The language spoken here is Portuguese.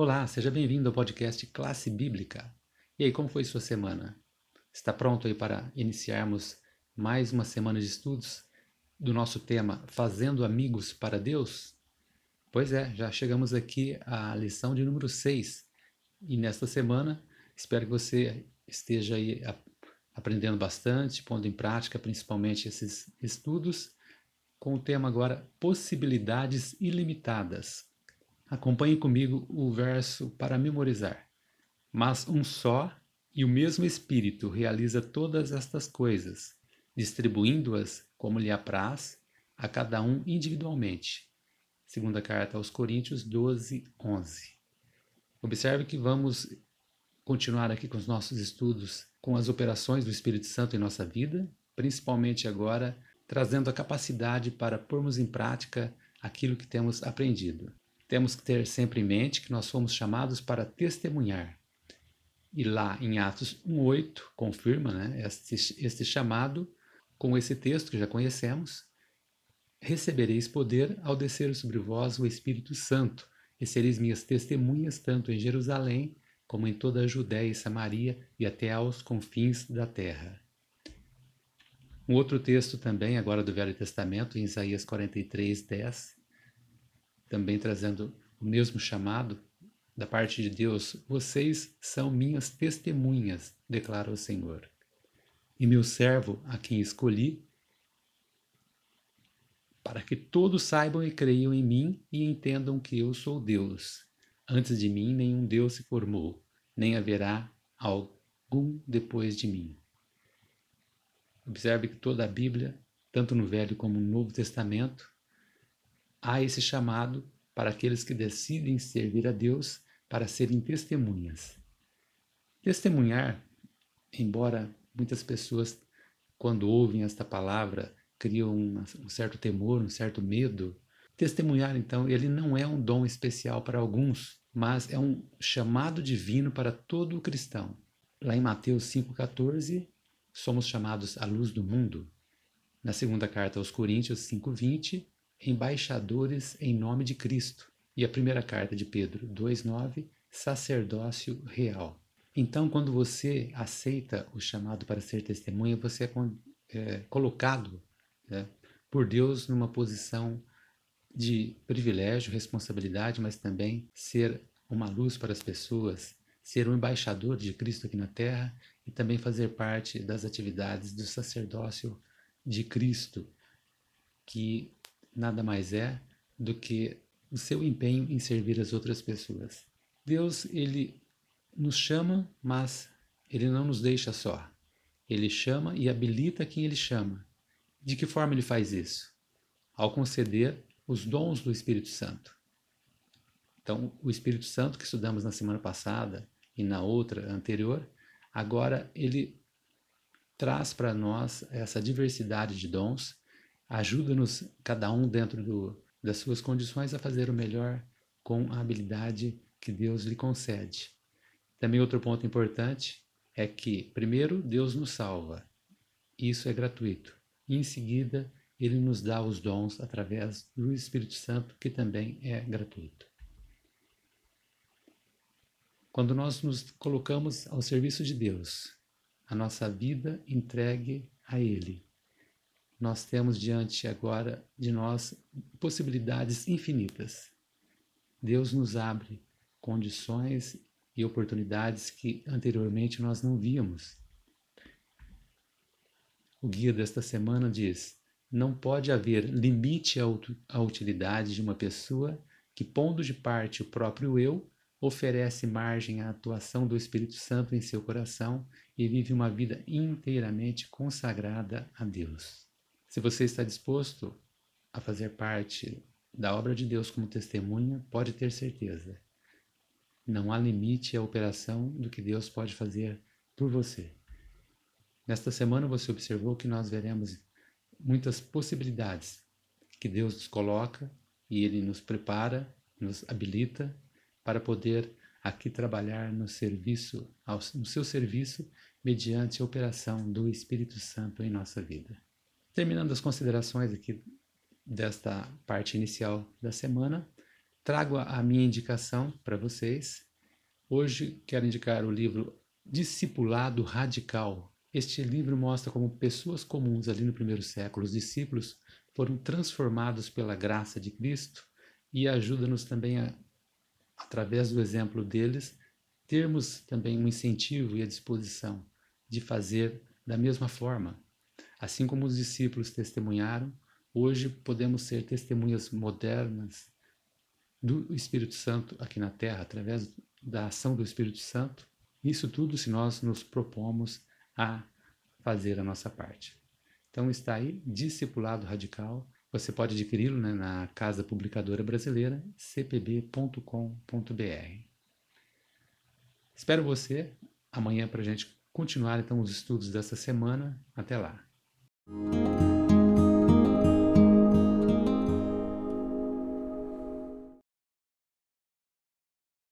Olá, seja bem-vindo ao podcast Classe Bíblica. E aí, como foi sua semana? Está pronto aí para iniciarmos mais uma semana de estudos do nosso tema Fazendo Amigos para Deus? Pois é, já chegamos aqui à lição de número 6. E nesta semana, espero que você esteja aí aprendendo bastante, pondo em prática principalmente esses estudos, com o tema agora Possibilidades Ilimitadas. Acompanhe comigo o verso para memorizar. Mas um só e o mesmo Espírito realiza todas estas coisas, distribuindo-as como lhe apraz a cada um individualmente. Segunda carta aos Coríntios 12, 11. Observe que vamos continuar aqui com os nossos estudos com as operações do Espírito Santo em nossa vida, principalmente agora trazendo a capacidade para pormos em prática aquilo que temos aprendido. Temos que ter sempre em mente que nós fomos chamados para testemunhar. E lá em Atos 1,8 confirma né, este, este chamado com esse texto que já conhecemos. Recebereis poder ao descer sobre vós o Espírito Santo, e sereis minhas testemunhas tanto em Jerusalém, como em toda a Judéia e Samaria e até aos confins da terra. Um outro texto também, agora do Velho Testamento, em Isaías 43, 10, também trazendo o mesmo chamado da parte de Deus: Vocês são minhas testemunhas, declara o Senhor. E meu servo, a quem escolhi, para que todos saibam e creiam em mim e entendam que eu sou Deus. Antes de mim, nenhum Deus se formou, nem haverá algum depois de mim. Observe que toda a Bíblia, tanto no Velho como no Novo Testamento, há esse chamado para aqueles que decidem servir a Deus para serem testemunhas. Testemunhar, embora muitas pessoas, quando ouvem esta palavra, criam um certo temor, um certo medo, testemunhar, então, ele não é um dom especial para alguns, mas é um chamado divino para todo o cristão. Lá em Mateus 5,14, somos chamados à luz do mundo. Na segunda carta aos Coríntios 5:20, embaixadores em nome de Cristo. E a primeira carta de Pedro 2:9, sacerdócio real. Então, quando você aceita o chamado para ser testemunha, você é, é colocado né, por Deus numa posição de privilégio, responsabilidade, mas também ser uma luz para as pessoas, ser um embaixador de Cristo aqui na terra e também fazer parte das atividades do sacerdócio de Cristo, que nada mais é do que o seu empenho em servir as outras pessoas. Deus, ele nos chama, mas ele não nos deixa só. Ele chama e habilita quem ele chama. De que forma ele faz isso? Ao conceder os dons do Espírito Santo. Então, o Espírito Santo que estudamos na semana passada e na outra anterior, Agora, ele traz para nós essa diversidade de dons, ajuda-nos, cada um dentro do, das suas condições, a fazer o melhor com a habilidade que Deus lhe concede. Também outro ponto importante é que, primeiro, Deus nos salva. Isso é gratuito. E, em seguida, ele nos dá os dons através do Espírito Santo, que também é gratuito. Quando nós nos colocamos ao serviço de Deus, a nossa vida entregue a Ele, nós temos diante agora de nós possibilidades infinitas. Deus nos abre condições e oportunidades que anteriormente nós não víamos. O guia desta semana diz: não pode haver limite à utilidade de uma pessoa que, pondo de parte o próprio eu, oferece margem à atuação do Espírito Santo em seu coração e vive uma vida inteiramente consagrada a Deus. Se você está disposto a fazer parte da obra de Deus como testemunha, pode ter certeza. Não há limite à operação do que Deus pode fazer por você. Nesta semana você observou que nós veremos muitas possibilidades que Deus nos coloca e Ele nos prepara, nos habilita para poder aqui trabalhar no serviço, no seu serviço, mediante a operação do Espírito Santo em nossa vida. Terminando as considerações aqui desta parte inicial da semana, trago a minha indicação para vocês. Hoje quero indicar o livro Discipulado Radical. Este livro mostra como pessoas comuns ali no primeiro século, os discípulos, foram transformados pela graça de Cristo e ajuda-nos também a, através do exemplo deles, termos também um incentivo e a disposição de fazer da mesma forma. Assim como os discípulos testemunharam, hoje podemos ser testemunhas modernas do Espírito Santo aqui na Terra, através da ação do Espírito Santo. Isso tudo se nós nos propomos a fazer a nossa parte. Então está aí, Discipulado Radical. Você pode adquiri-lo né, na Casa Publicadora Brasileira, cpb.com.br. Espero você amanhã para a gente continuar então os estudos dessa semana. Até lá. Thank you.